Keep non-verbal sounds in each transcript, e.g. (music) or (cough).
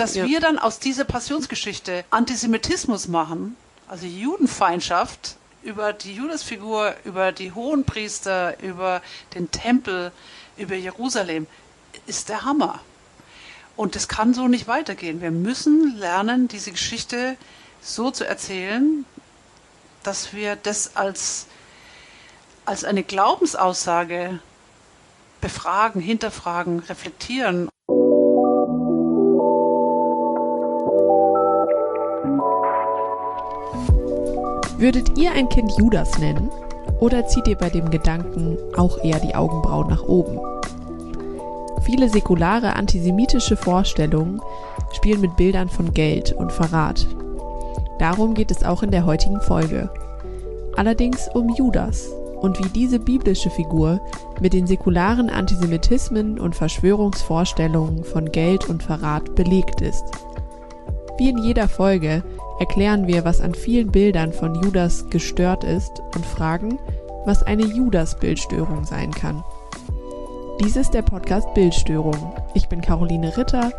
Dass Ja. wir dann aus dieser Passionsgeschichte Antisemitismus machen, also Judenfeindschaft, über die Judasfigur, über die Hohenpriester, über den Tempel, über Jerusalem, ist der Hammer. Und das kann so nicht weitergehen. Wir müssen lernen, diese Geschichte so zu erzählen, dass wir das als, als eine Glaubensaussage befragen, hinterfragen, reflektieren. Würdet ihr ein Kind Judas nennen? Oder zieht ihr bei dem Gedanken auch eher die Augenbrauen nach oben? Viele säkulare antisemitische Vorstellungen spielen mit Bildern von Geld und Verrat. Darum geht es auch in der heutigen Folge. Allerdings um Judas und wie diese biblische Figur mit den säkularen Antisemitismen und Verschwörungsvorstellungen von Geld und Verrat belegt ist. Wie in jeder Folge erklären wir, was an vielen Bildern von Judas gestört ist und fragen, was eine Judas-Bildstörung sein kann. Dies ist der Podcast Bildstörung. Ich bin Caroline Ritter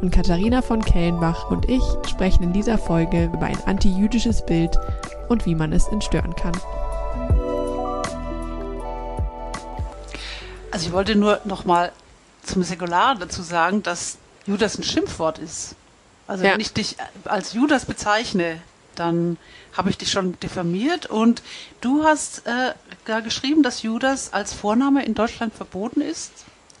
und Katharina von Kellenbach und ich sprechen in dieser Folge über ein antijüdisches Bild und wie man es entstören kann. Also ich wollte nur noch mal zum Säkularen dazu sagen, dass Judas ein Schimpfwort ist. Also Ja. wenn ich dich als Judas bezeichne, dann habe ich dich schon diffamiert und du hast äh, da geschrieben, dass Judas als Vorname in Deutschland verboten ist.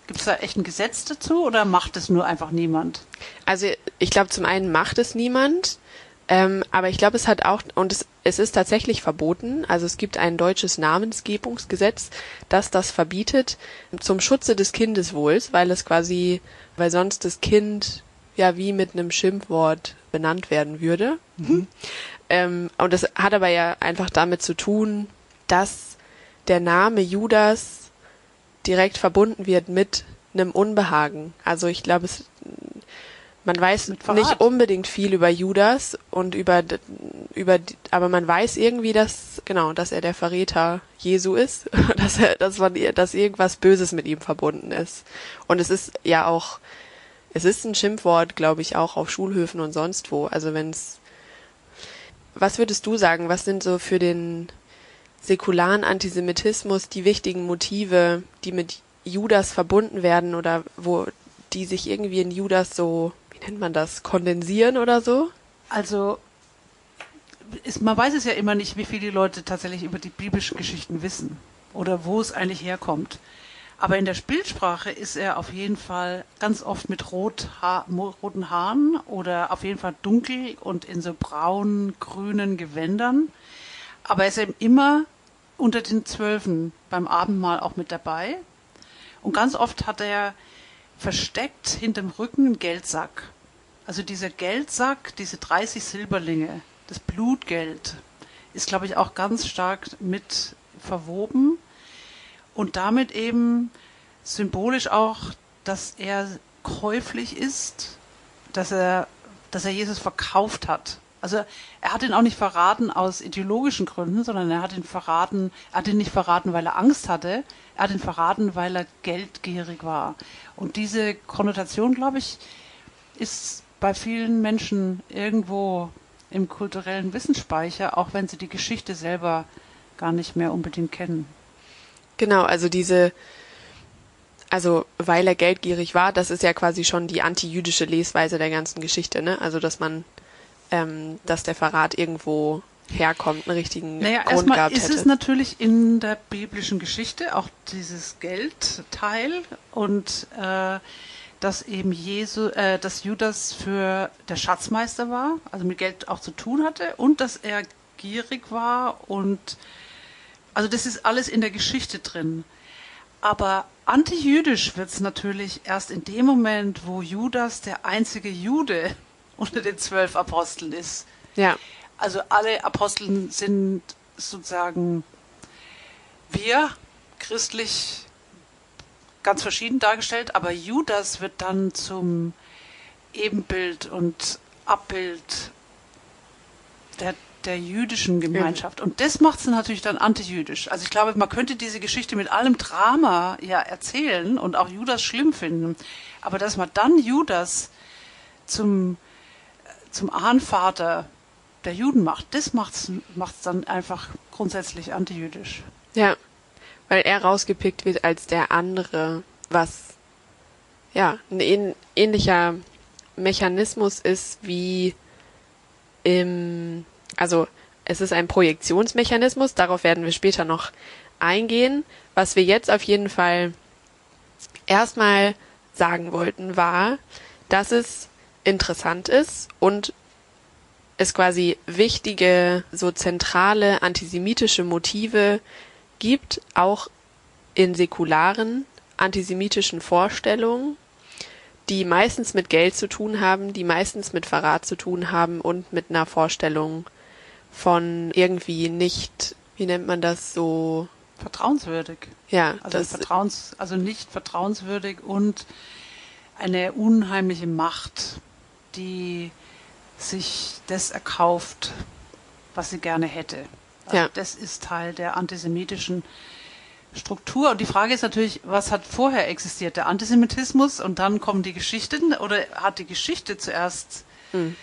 Gibt es da echt ein Gesetz dazu oder macht es nur einfach niemand? Also ich glaube, zum einen macht es niemand, ähm, aber ich glaube, es hat auch, und es, es ist tatsächlich verboten, also es gibt ein deutsches Namensgebungsgesetz, das das verbietet zum Schutze des Kindeswohls, weil es quasi, weil sonst das Kind ja wie mit einem Schimpfwort benannt werden würde. Ähm, und das hat aber ja einfach damit zu tun, dass der Name Judas direkt verbunden wird mit einem Unbehagen. Also ich glaube, es man weiß nicht unbedingt viel über Judas und über über aber man weiß irgendwie, dass genau, dass er der Verräter Jesu ist, (laughs) dass er dass man dass irgendwas Böses mit ihm verbunden ist. Und es ist ja auch es ist ein Schimpfwort, glaube ich, auch auf Schulhöfen und sonst wo. Also wenn es was würdest du sagen, was sind so für den säkularen Antisemitismus die wichtigen Motive, die mit Judas verbunden werden oder wo die sich irgendwie in Judas so, wie nennt man das, kondensieren oder so? Also ist, man weiß es ja immer nicht, wie viel die Leute tatsächlich über die biblischen Geschichten wissen oder wo es eigentlich herkommt. Aber in der Bildsprache ist er auf jeden Fall ganz oft mit rot ha roten Haaren oder auf jeden Fall dunkel und in so braun, grünen Gewändern. Aber er ist eben immer unter den Zwölfen beim Abendmahl auch mit dabei. Und ganz oft hat er versteckt hinterm Rücken einen Geldsack. Also dieser Geldsack, diese 30 Silberlinge, das Blutgeld, ist, glaube ich, auch ganz stark mit verwoben und damit eben symbolisch auch, dass er käuflich ist, dass er, dass er Jesus verkauft hat. Also er hat ihn auch nicht verraten aus ideologischen Gründen, sondern er hat ihn verraten, er hat ihn nicht verraten, weil er Angst hatte, er hat ihn verraten, weil er geldgierig war. Und diese Konnotation, glaube ich, ist bei vielen Menschen irgendwo im kulturellen Wissensspeicher, auch wenn sie die Geschichte selber gar nicht mehr unbedingt kennen. Genau, also diese, also weil er geldgierig war, das ist ja quasi schon die antijüdische Lesweise der ganzen Geschichte, ne? Also dass man, ähm, dass der Verrat irgendwo herkommt, einen richtigen Naja, Grund erstmal gehabt ist hätte. es natürlich in der biblischen Geschichte auch dieses Geldteil und äh, dass eben Jesu, äh, dass Judas für der Schatzmeister war, also mit Geld auch zu tun hatte und dass er gierig war und also das ist alles in der Geschichte drin. Aber antijüdisch wird es natürlich erst in dem Moment, wo Judas der einzige Jude (laughs) unter den zwölf Aposteln ist. ja, Also alle Aposteln sind sozusagen wir, christlich, ganz verschieden dargestellt, aber Judas wird dann zum Ebenbild und Abbild der, der jüdischen Gemeinschaft. Und das macht es natürlich dann antijüdisch. Also ich glaube, man könnte diese Geschichte mit allem Drama ja erzählen und auch Judas schlimm finden. Aber dass man dann Judas zum, zum Ahnvater der Juden macht, das macht's, macht's dann einfach grundsätzlich antijüdisch. Ja, weil er rausgepickt wird als der andere, was ja ein ähnlicher Mechanismus ist wie im, also es ist ein Projektionsmechanismus, darauf werden wir später noch eingehen. Was wir jetzt auf jeden Fall erstmal sagen wollten, war, dass es interessant ist und es quasi wichtige, so zentrale antisemitische Motive gibt, auch in säkularen antisemitischen Vorstellungen, die meistens mit Geld zu tun haben, die meistens mit Verrat zu tun haben und mit einer Vorstellung von irgendwie nicht, wie nennt man das so? Vertrauenswürdig. Ja, also das Vertrauens, also nicht vertrauenswürdig und eine unheimliche Macht, die sich das erkauft, was sie gerne hätte. Also ja. Das ist Teil der antisemitischen Struktur. Und die Frage ist natürlich, was hat vorher existiert? Der Antisemitismus und dann kommen die Geschichten oder hat die Geschichte zuerst mhm.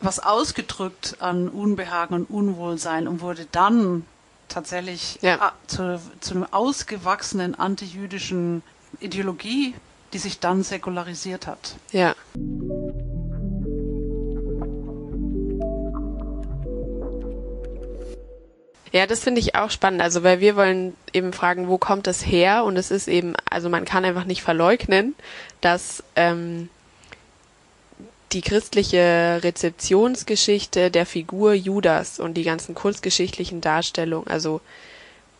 Was ausgedrückt an Unbehagen und Unwohlsein und wurde dann tatsächlich ja. zu, zu einem ausgewachsenen antijüdischen Ideologie, die sich dann säkularisiert hat. Ja. Ja, das finde ich auch spannend. Also, weil wir wollen eben fragen, wo kommt das her? Und es ist eben, also man kann einfach nicht verleugnen, dass ähm, die christliche Rezeptionsgeschichte der Figur Judas und die ganzen kunstgeschichtlichen Darstellungen, also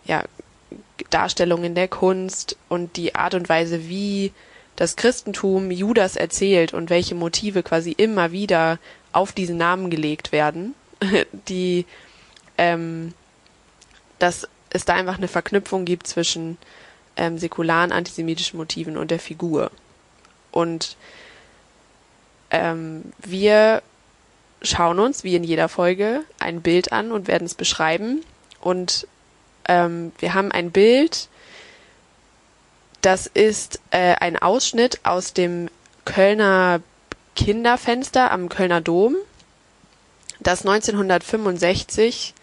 ja, Darstellungen der Kunst und die Art und Weise, wie das Christentum Judas erzählt und welche Motive quasi immer wieder auf diesen Namen gelegt werden, (laughs) die ähm, dass es da einfach eine Verknüpfung gibt zwischen ähm, säkularen antisemitischen Motiven und der Figur. Und ähm, wir schauen uns, wie in jeder Folge, ein Bild an und werden es beschreiben. Und ähm, wir haben ein Bild, das ist äh, ein Ausschnitt aus dem Kölner Kinderfenster am Kölner Dom, das 1965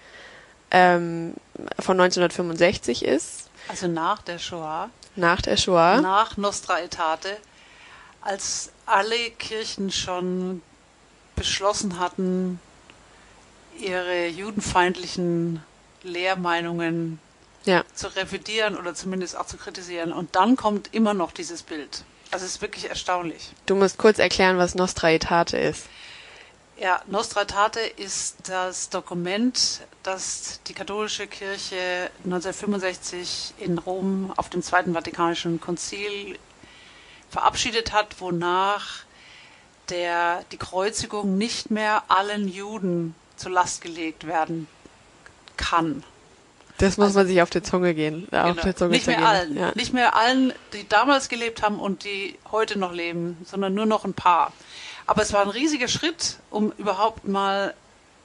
ähm, von 1965 ist. Also nach der Shoah. Nach der Shoah. Nach Nostra Aetate, als alle Kirchen schon beschlossen hatten, ihre judenfeindlichen Lehrmeinungen ja. zu revidieren oder zumindest auch zu kritisieren. Und dann kommt immer noch dieses Bild. Also es ist wirklich erstaunlich. Du musst kurz erklären, was Nostra Aetate ist. Ja, Nostra Aetate ist das Dokument, das die katholische Kirche 1965 in Rom auf dem Zweiten Vatikanischen Konzil verabschiedet hat, wonach der, die Kreuzigung nicht mehr allen Juden zur Last gelegt werden kann. Das muss also, man sich auf die Zunge gehen. Genau. Auf die Zunge nicht mehr allen. Ja. Nicht mehr allen, die damals gelebt haben und die heute noch leben, sondern nur noch ein paar. Aber es war ein riesiger Schritt, um überhaupt mal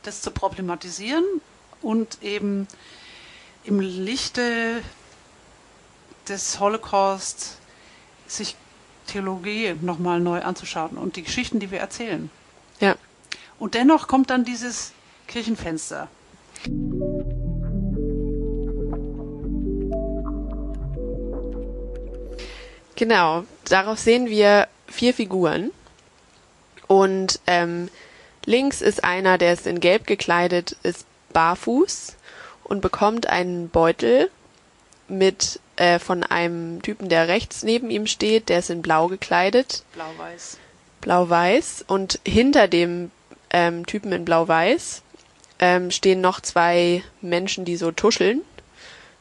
das zu problematisieren und eben im Lichte des Holocaust sich Theologie nochmal neu anzuschauen und die Geschichten, die wir erzählen. Ja. Und dennoch kommt dann dieses Kirchenfenster. Genau, darauf sehen wir vier Figuren. Und ähm, links ist einer, der ist in Gelb gekleidet, ist barfuß und bekommt einen Beutel mit äh, von einem Typen, der rechts neben ihm steht, der ist in Blau gekleidet. Blau-Weiß. Blau-Weiß. Und hinter dem ähm, Typen in Blau-Weiß ähm, stehen noch zwei Menschen, die so tuscheln,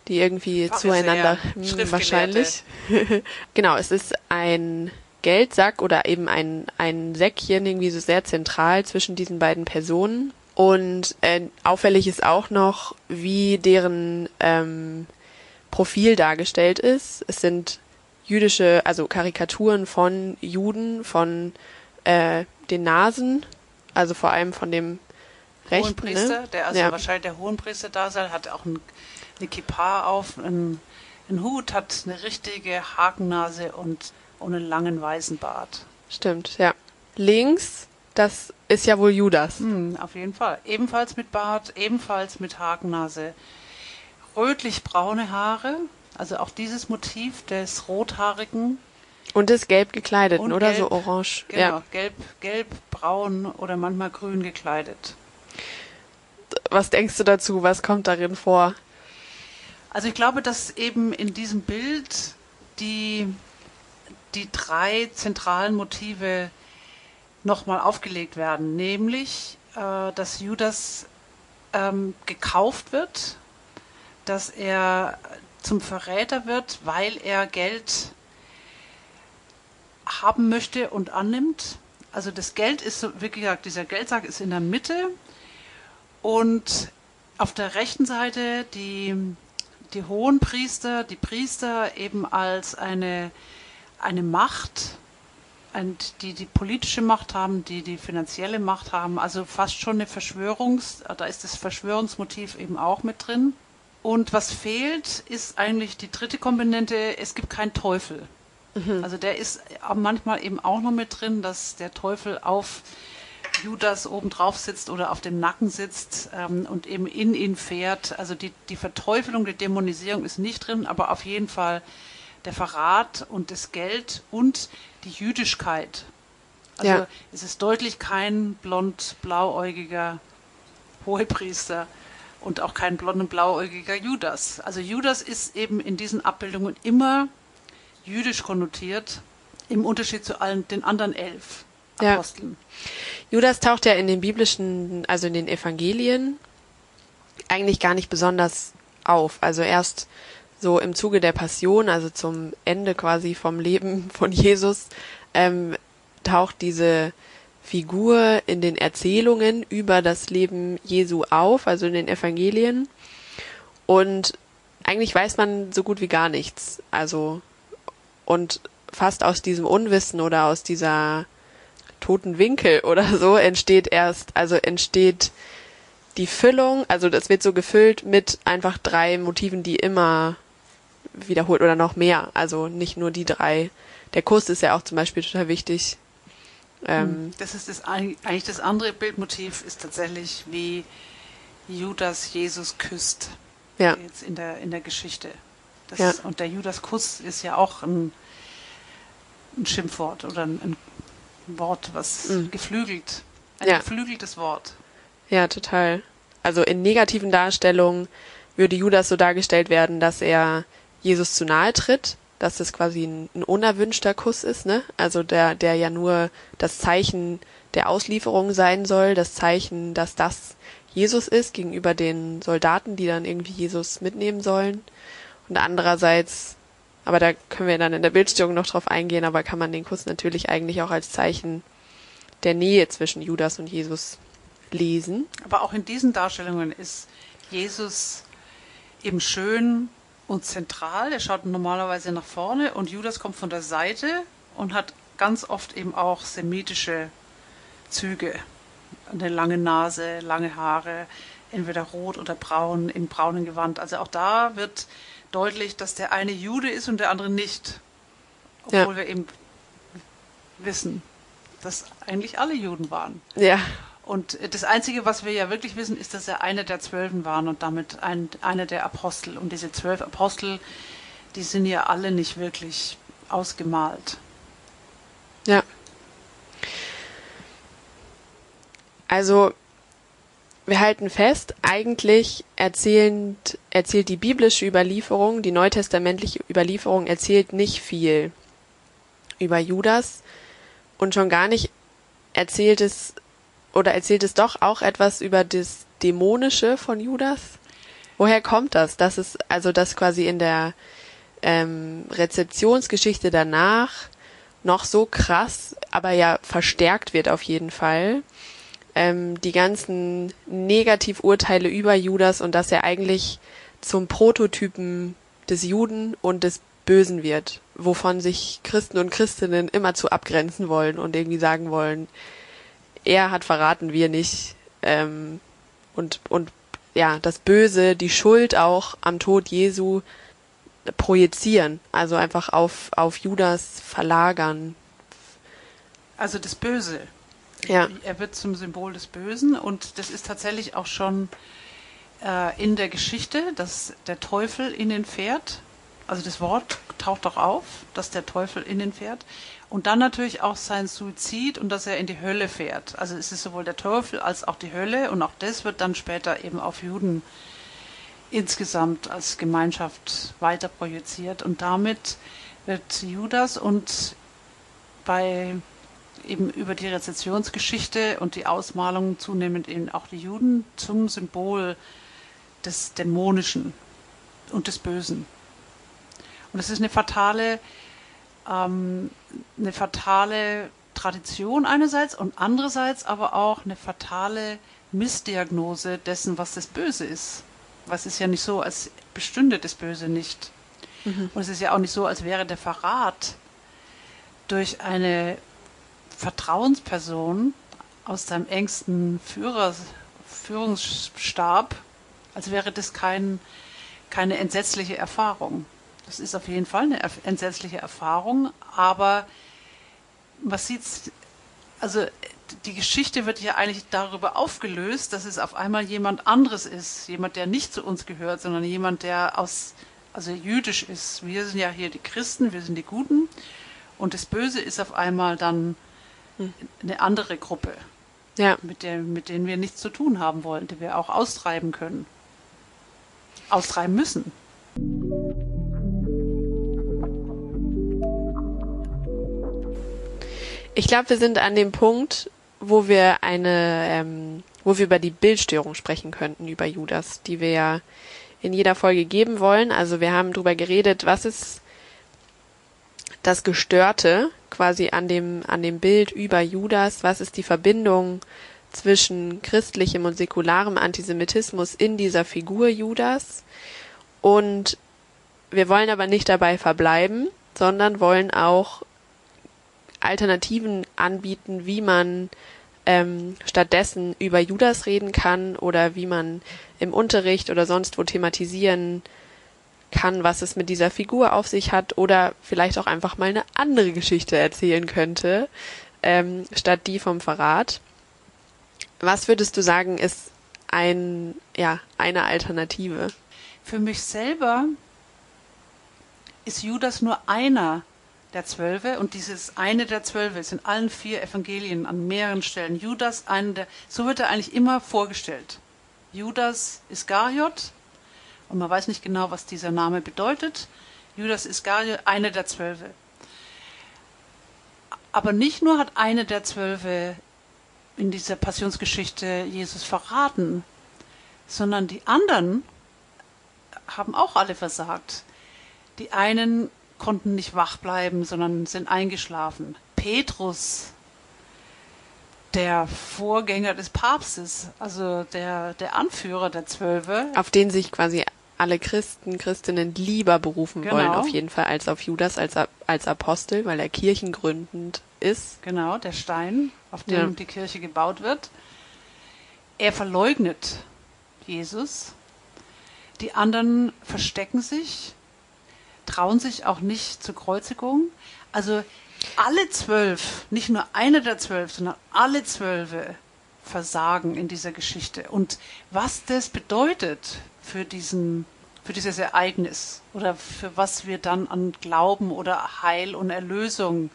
die irgendwie Ach, zueinander mh, hm, wahrscheinlich. (laughs) genau, es ist ein Geldsack oder eben ein, ein Säckchen irgendwie so sehr zentral zwischen diesen beiden Personen. Und äh, auffällig ist auch noch, wie deren ähm, Profil dargestellt ist. Es sind jüdische, also Karikaturen von Juden, von äh, den Nasen, also vor allem von dem Rechten. Hohenpriester, ne? der also ja. wahrscheinlich der Hohenpriester da sein, hat auch ein, eine Kippa auf, einen, einen Hut, hat eine richtige Hakennase und, und einen langen weißen Bart. Stimmt, ja. links, das ist ja wohl Judas. Hm, auf jeden Fall. Ebenfalls mit Bart, ebenfalls mit Hakennase. Rötlich-braune Haare, also auch dieses Motiv des Rothaarigen. Und des gelb gekleideten, Und oder? gelb. So orange. Genau, Ja. gelb, gelb, braun oder manchmal grün gekleidet. Was denkst du dazu? Was kommt darin vor? Also ich glaube, dass eben in diesem Bild die, die drei zentralen Motive nochmal aufgelegt werden, nämlich, äh, dass Judas ähm, gekauft wird, dass er zum Verräter wird, weil er Geld haben möchte und annimmt. Also das Geld ist, wie gesagt, dieser Geldsack ist in der Mitte und auf der rechten Seite die, die hohen Priester, die Priester eben als eine, eine Macht, die die politische Macht haben, die die finanzielle Macht haben, also fast schon eine Verschwörungs, da ist das Verschwörungsmotiv eben auch mit drin. Und was fehlt, ist eigentlich die dritte Komponente, es gibt keinen Teufel. Also der ist manchmal eben auch noch mit drin, dass der Teufel auf Judas oben drauf sitzt oder auf dem Nacken sitzt ähm, und eben in ihn fährt. Also die, die Verteufelung, die Dämonisierung ist nicht drin, aber auf jeden Fall der Verrat und das Geld und die Jüdischkeit. Also Ja. es ist deutlich kein blond blauäugiger Hohepriester und auch kein blond und blauäugiger Judas. Also Judas ist eben in diesen Abbildungen immer jüdisch konnotiert, im Unterschied zu allen den anderen elf Ja. Aposteln. Judas taucht ja in den biblischen, also in den Evangelien, eigentlich gar nicht besonders auf. Also erst so im Zuge der Passion, also zum Ende quasi vom Leben von Jesus, ähm, taucht diese Figur in den Erzählungen über das Leben Jesu auf, also in den Evangelien. Und eigentlich weiß man so gut wie gar nichts. Also, und fast aus diesem Unwissen oder aus dieser toten Winkel (laughs) oder so entsteht erst, also entsteht die Füllung, also das wird so gefüllt mit einfach drei Motiven, die immer wiederholt oder noch mehr, also nicht nur die drei. Der Kuss ist ja auch zum Beispiel total wichtig. Ähm, Das ist das, eig- eigentlich das andere Bildmotiv, ist tatsächlich, wie Judas Jesus küsst. ja, Jetzt in der, in der Geschichte. Das, Ja. Und der Judas-Kuss ist ja auch ein, ein Schimpfwort oder ein, ein Wort, was Mhm. geflügelt, ein Ja. geflügeltes Wort. ja, total. Also in negativen Darstellungen würde Judas so dargestellt werden, dass er Jesus zu nahe tritt, dass es quasi ein, ein unerwünschter Kuss ist, ne? Also der, der ja nur das Zeichen der Auslieferung sein soll, das Zeichen, dass das Jesus ist gegenüber den Soldaten, die dann irgendwie Jesus mitnehmen sollen. Und andererseits, aber da können wir dann in der Bildstörung noch drauf eingehen, aber kann man den Kuss natürlich eigentlich auch als Zeichen der Nähe zwischen Judas und Jesus lesen. Aber auch in diesen Darstellungen ist Jesus eben schön und zentral. Er schaut normalerweise nach vorne und Judas kommt von der Seite und hat ganz oft eben auch semitische Züge. Eine lange Nase, lange Haare, entweder rot oder braun, im braunen Gewand. Also auch da wird deutlich, dass der eine Jude ist und der andere nicht. Obwohl Ja. wir eben wissen, dass eigentlich alle Juden waren. Ja, Und das Einzige, was wir ja wirklich wissen, ist, dass er einer der Zwölfen waren und damit ein, einer der Apostel. Und diese zwölf Apostel, die sind ja alle nicht wirklich ausgemalt. ja. Also, wir halten fest, eigentlich erzählend, erzählt die biblische Überlieferung, die neutestamentliche Überlieferung erzählt nicht viel über Judas und schon gar nicht erzählt es oder erzählt es doch auch etwas über das Dämonische von Judas. Woher kommt das? Das ist also das quasi in der ähm, Rezeptionsgeschichte danach noch so krass, aber ja verstärkt wird auf jeden Fall. Ähm, die ganzen Negativurteile über Judas und dass er eigentlich zum Prototypen des Juden und des Bösen wird, wovon sich Christen und Christinnen immer zu abgrenzen wollen und irgendwie sagen wollen, er hat verraten, wir nicht. Ähm, und, und ja, das Böse, die Schuld auch am Tod Jesu projizieren, also einfach auf, auf Judas verlagern. Also das Böse. Ja. Er wird zum Symbol des Bösen und das ist tatsächlich auch schon äh, in der Geschichte, dass der Teufel in ihn fährt. Also das Wort taucht doch auf, dass der Teufel in ihn fährt. Und dann natürlich auch sein Suizid und dass er in die Hölle fährt. Also es ist sowohl der Teufel als auch die Hölle und auch das wird dann später eben auf Juden insgesamt als Gemeinschaft weiter projiziert. Und damit wird Judas und bei eben über die Rezessionsgeschichte und die Ausmalung zunehmend eben auch die Juden zum Symbol des Dämonischen und des Bösen. Und es ist eine fatale, ähm, eine fatale Tradition einerseits und andererseits aber auch eine fatale Missdiagnose dessen, was das Böse ist. Was ist ja nicht so, als bestünde das Böse nicht. Mhm. Und es ist ja auch nicht so, als wäre der Verrat durch eine Vertrauensperson aus deinem engsten Führer, Führungsstab, als wäre das kein, keine entsetzliche Erfahrung. Das ist auf jeden Fall eine entsetzliche Erfahrung, aber man sieht, also die Geschichte wird ja eigentlich darüber aufgelöst, dass es auf einmal jemand anderes ist, jemand, der nicht zu uns gehört, sondern jemand, der aus, also jüdisch ist. Wir sind ja hier die Christen, wir sind die Guten und das Böse ist auf einmal dann eine andere Gruppe, Ja. mit, der, mit denen wir nichts zu tun haben wollen, die wir auch austreiben können. Austreiben müssen. Ich glaube, wir sind an dem Punkt, wo wir eine, ähm, wo wir über die Bildstörung sprechen könnten, über Judas, die wir ja in jeder Folge geben wollen. Also wir haben drüber geredet, was ist das Gestörte quasi an dem, an dem Bild über Judas, was ist die Verbindung zwischen christlichem und säkularem Antisemitismus in dieser Figur Judas. Und wir wollen aber nicht dabei verbleiben, sondern wollen auch Alternativen anbieten, wie man ähm, stattdessen über Judas reden kann oder wie man im Unterricht oder sonst wo thematisieren kann, was es mit dieser Figur auf sich hat oder vielleicht auch einfach mal eine andere Geschichte erzählen könnte, ähm, statt die vom Verrat. Was würdest du sagen, ist ein, ja, eine Alternative? Für mich selber ist Judas nur einer der Zwölfe und dieses eine der Zwölfe ist in allen vier Evangelien an mehreren Stellen. Judas, einer der, so wird er eigentlich immer vorgestellt. Judas Iskariot, und man weiß nicht genau, was dieser Name bedeutet. Judas Iskariot, einer der Zwölfe. Aber nicht nur hat einer der Zwölfe in dieser Passionsgeschichte Jesus verraten, sondern die anderen haben auch alle versagt. Die einen konnten nicht wach bleiben, sondern sind eingeschlafen. Petrus, der Vorgänger des Papstes, also der, der Anführer der Zwölfe. Auf den sich quasi alle Christen, Christinnen lieber berufen Genau. wollen, auf jeden Fall, als auf Judas als, als Apostel, weil er kirchengründend ist. Genau, der Stein, auf dem Ja. die Kirche gebaut wird. Er verleugnet Jesus. Die anderen verstecken sich, trauen sich auch nicht zur Kreuzigung. Also alle zwölf, nicht nur eine der zwölf, sondern alle zwölfe versagen in dieser Geschichte. Und was das bedeutet für diesen für dieses Ereignis oder für was wir dann an Glauben oder Heil und Erlösung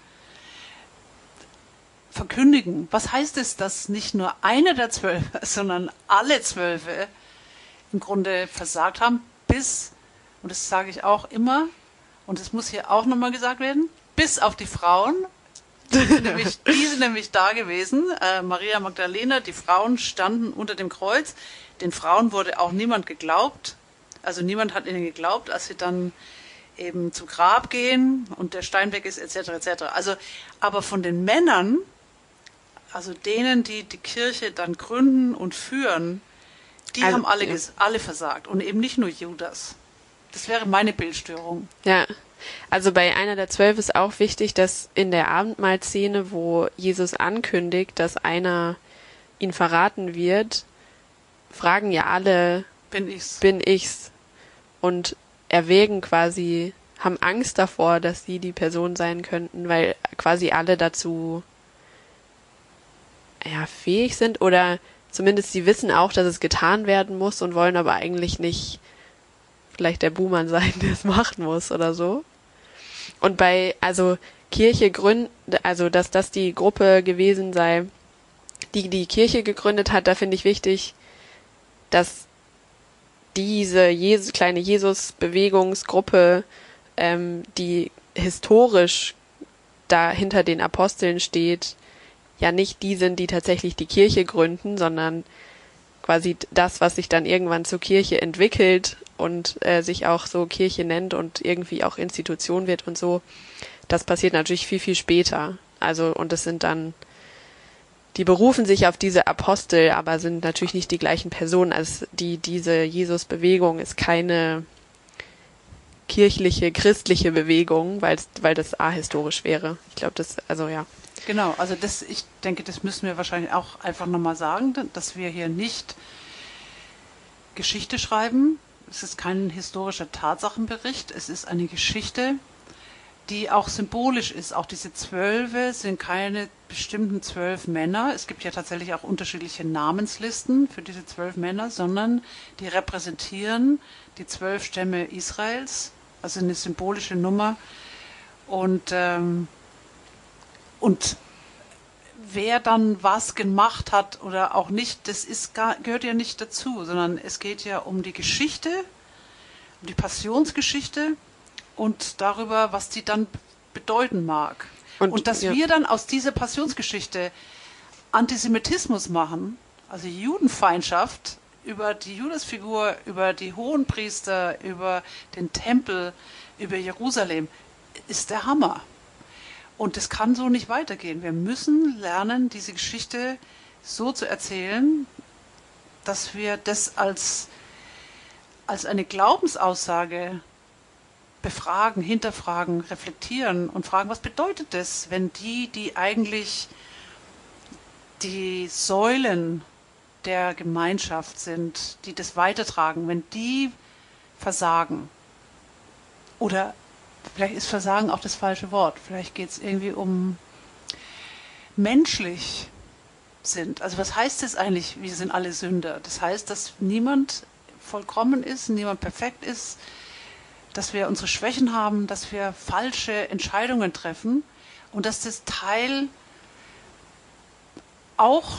verkündigen. Was heißt es, dass nicht nur eine der zwölf, (laughs) sondern alle zwölfe im Grunde versagt haben, bis, und das sage ich auch immer, und das muss hier auch nochmal gesagt werden, bis auf die Frauen, die sind (laughs) nämlich, die sind nämlich da gewesen, äh, Maria Magdalena, die Frauen standen unter dem Kreuz, den Frauen wurde auch niemand geglaubt, also niemand hat ihnen geglaubt, als sie dann eben zu Grab gehen und der Stein weg ist, etc., etc. Also, aber von den Männern, also denen, die die Kirche dann gründen und führen, die Also, haben alle, ja. alle versagt und eben nicht nur Judas. Das wäre meine Bildstörung. Ja. Also bei einer der zwölf ist auch wichtig, dass in der Abendmahlszene, wo Jesus ankündigt, dass einer ihn verraten wird, fragen ja alle, Bin ich's. bin ich's? Und erwägen quasi, haben Angst davor, dass sie die Person sein könnten, weil quasi alle dazu ja, fähig sind oder zumindest sie wissen auch, dass es getan werden muss und wollen aber eigentlich nicht vielleicht der Buhmann sein, (laughs) der es machen muss oder so. Und bei, also Kirche gründen, also dass das die Gruppe gewesen sei, die die Kirche gegründet hat, da finde ich wichtig, dass diese Jesus, kleine Jesus-Bewegungsgruppe, ähm, die historisch da hinter den Aposteln steht, ja nicht die sind, die tatsächlich die Kirche gründen, sondern quasi das, was sich dann irgendwann zur Kirche entwickelt und äh, sich auch so Kirche nennt und irgendwie auch Institution wird und so, das passiert natürlich viel, viel später. Also, und es sind dann, die berufen sich auf diese Apostel, aber sind natürlich nicht die gleichen Personen. Also die, diese Jesus-Bewegung ist keine kirchliche, christliche Bewegung, weil, weil das ahistorisch wäre. Ich glaube, das, also ja. Genau, also das, ich denke, das müssen wir wahrscheinlich auch einfach nochmal sagen, dass wir hier nicht Geschichte schreiben. Es ist kein historischer Tatsachenbericht, es ist eine Geschichte, die auch symbolisch ist. Auch diese Zwölfe sind keine bestimmten zwölf Männer. Es gibt ja tatsächlich auch unterschiedliche Namenslisten für diese zwölf Männer, sondern die repräsentieren die zwölf Stämme Israels, also eine symbolische Nummer. Und ähm, und wer dann was gemacht hat oder auch nicht, das ist gar, gehört ja nicht dazu, sondern es geht ja um die Geschichte, um die Passionsgeschichte und darüber, was die dann bedeuten mag. Und, und dass ja. wir dann aus dieser Passionsgeschichte Antisemitismus machen, also Judenfeindschaft über die Judasfigur, über die Hohenpriester, über den Tempel, über Jerusalem, ist der Hammer. Und es kann so nicht weitergehen. Wir müssen lernen, diese Geschichte so zu erzählen, dass wir das als, als eine Glaubensaussage befragen, hinterfragen, reflektieren und fragen, was bedeutet das, wenn die, die eigentlich die Säulen der Gemeinschaft sind, die das weitertragen, wenn die versagen oder vielleicht ist Versagen auch das falsche Wort. Vielleicht geht es irgendwie um menschlich sind. Also was heißt es eigentlich, wir sind alle Sünder? Das heißt, dass niemand vollkommen ist, niemand perfekt ist, dass wir unsere Schwächen haben, dass wir falsche Entscheidungen treffen und dass das Teil auch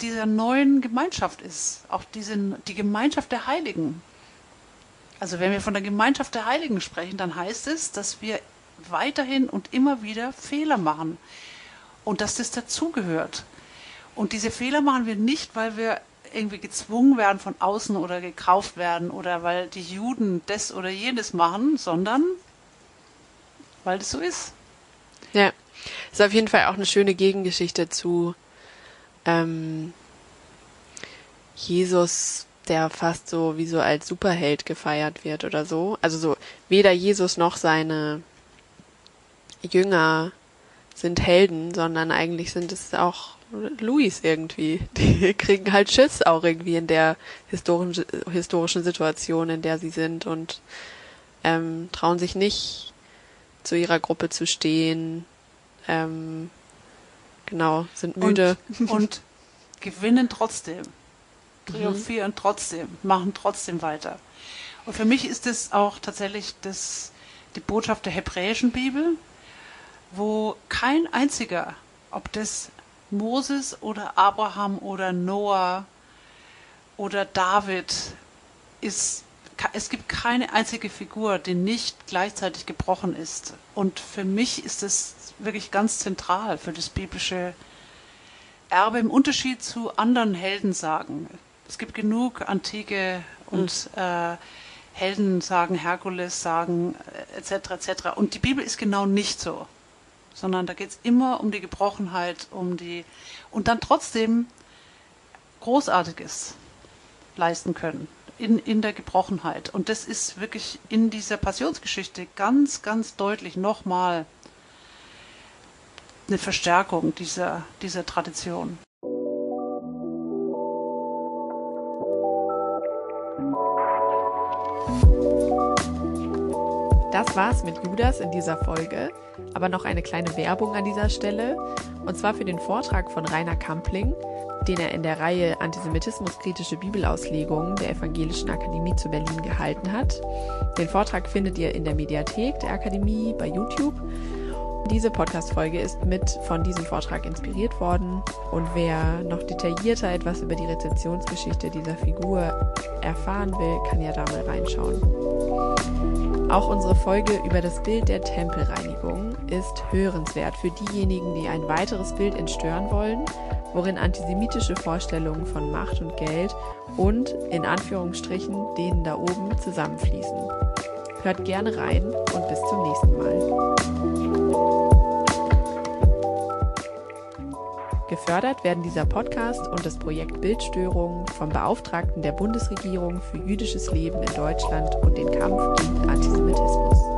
dieser neuen Gemeinschaft ist, auch diese, die Gemeinschaft der Heiligen. Also wenn wir von der Gemeinschaft der Heiligen sprechen, dann heißt es, dass wir weiterhin und immer wieder Fehler machen und dass das dazugehört. Und diese Fehler machen wir nicht, weil wir irgendwie gezwungen werden von außen oder gekauft werden oder weil die Juden das oder jenes machen, sondern weil das so ist. Ja, ist auf jeden Fall auch eine schöne Gegengeschichte zu ähm, Jesus der fast so wie so als Superheld gefeiert wird oder so. Also so weder Jesus noch seine Jünger sind Helden, sondern eigentlich sind es auch Louis irgendwie. (laughs) Die kriegen halt Schiss auch irgendwie in der historischen, historischen Situation, in der sie sind und ähm, trauen sich nicht zu ihrer Gruppe zu stehen. Ähm, genau, sind müde. Und, (laughs) und gewinnen trotzdem triumphieren mhm. trotzdem, machen trotzdem weiter. Und für mich ist es auch tatsächlich das, die Botschaft der hebräischen Bibel, wo kein einziger, ob das Moses oder Abraham oder Noah oder David ist, es gibt keine einzige Figur, die nicht gleichzeitig gebrochen ist. Und für mich ist es wirklich ganz zentral für das biblische Erbe im Unterschied zu anderen Heldensagen. Es gibt genug antike und mhm. äh, Helden sagen, Herkules sagen, etc. Äh, etc. Und die Bibel ist genau nicht so, sondern da geht es immer um die Gebrochenheit, um die und dann trotzdem Großartiges leisten können in, in der Gebrochenheit. Und das ist wirklich in dieser Passionsgeschichte ganz, ganz deutlich nochmal eine Verstärkung dieser, dieser Tradition. Das war's mit Judas in dieser Folge, aber noch eine kleine Werbung an dieser Stelle, und zwar für den Vortrag von Rainer Kampling, den er in der Reihe Antisemitismuskritische Bibelauslegungen der Evangelischen Akademie zu Berlin gehalten hat. Den Vortrag findet ihr in der Mediathek der Akademie bei YouTube. Diese Podcast-Folge ist mit von diesem Vortrag inspiriert worden und wer noch detaillierter etwas über die Rezensionsgeschichte dieser Figur erfahren will, kann ja da mal reinschauen. Auch unsere Folge über das Bild der Tempelreinigung ist hörenswert für diejenigen, die ein weiteres Bild entstören wollen, worin antisemitische Vorstellungen von Macht und Geld und in Anführungsstrichen denen da oben zusammenfließen. Hört gerne rein und bis zum nächsten Mal. Gefördert werden dieser Podcast und das Projekt Bildstörungen vom Beauftragten der Bundesregierung für jüdisches Leben in Deutschland und den Kampf gegen Antisemitismus.